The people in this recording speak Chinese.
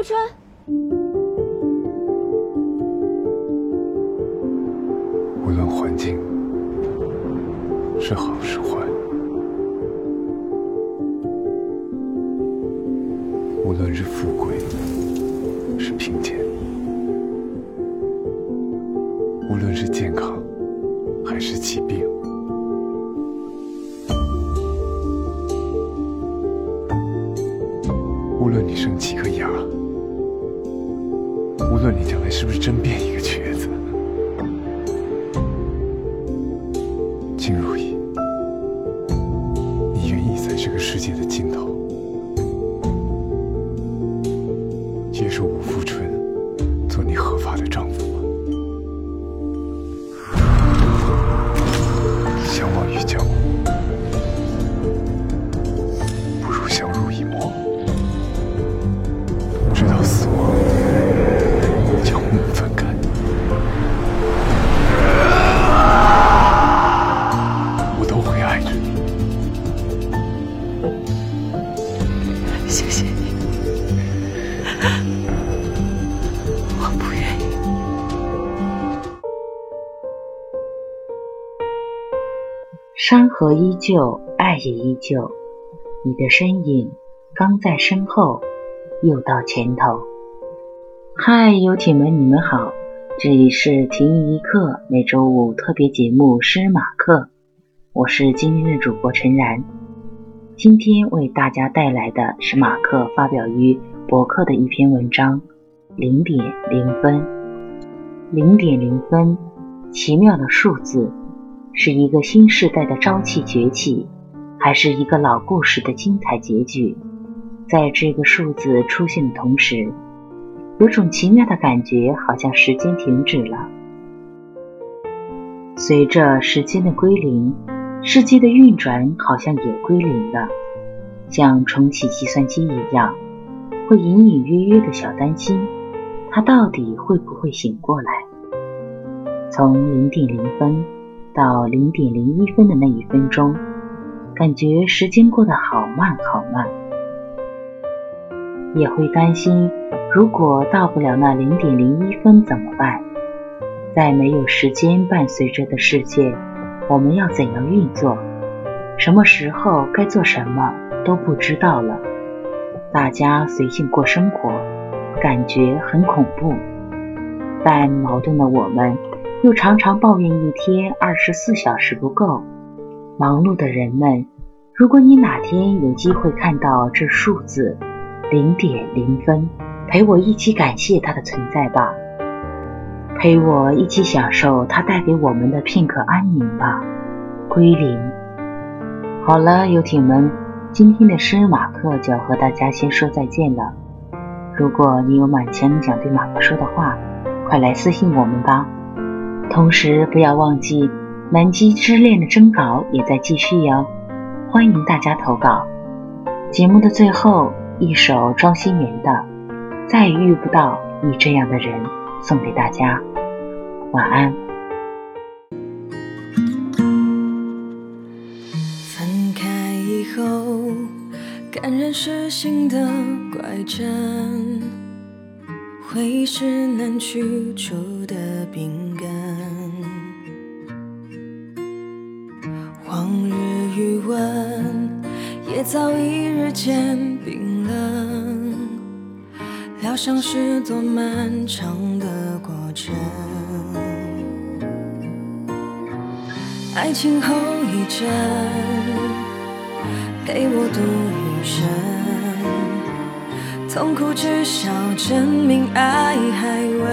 富春。无论环境是好是坏，无论是富贵是贫贱，无论是健康还是疾病，无论你生几个，论你将来是不是真变一个瘸子。金如意，你愿意在这个世界的尽头接受我付春山河依旧，爱也依旧。你的身影刚在身后，又到前头。嗨，游艇们，你们好，这里是停一刻每周五特别节目诗马克，我是今天的主播陈然。今天为大家带来的是马克发表于博客的一篇文章，零点零分，零点零分，奇妙的数字。是一个新时代的朝气崛起，还是一个老故事的精彩结局？在这个数字出现的同时，有种奇妙的感觉，好像时间停止了。随着时间的归零，世界的运转好像也归零了，像重启计算机一样，会隐隐约约的小担心，它到底会不会醒过来？从零点零分。到零点零一分的那一分钟，感觉时间过得好慢好慢，也会担心，如果到不了那零点零一分怎么办？在没有时间伴随着的世界，我们要怎样运作？什么时候该做什么都不知道了。大家随性过生活，感觉很恐怖，但矛盾的我们。又常常抱怨一天二十四小时不够。忙碌的人们，如果你哪天有机会看到这数字零点零分，陪我一起感谢它的存在吧，陪我一起享受它带给我们的片刻安宁吧。归零。好了，游艇们，今天的诗人马克就要和大家先说再见了。如果你有满腔想对马克说的话，快来私信我们吧。同时，不要忘记《南极之恋》的征稿也在继续哟，欢迎大家投稿。节目的最后一首庄心妍的《再也遇不到你这样的人》送给大家，晚安。分开以后，感染是心的怪症，回忆是难去除的病早已日渐冰冷，疗伤是多漫长的过程，爱情后遗症陪我度余生，痛苦至少证明爱还未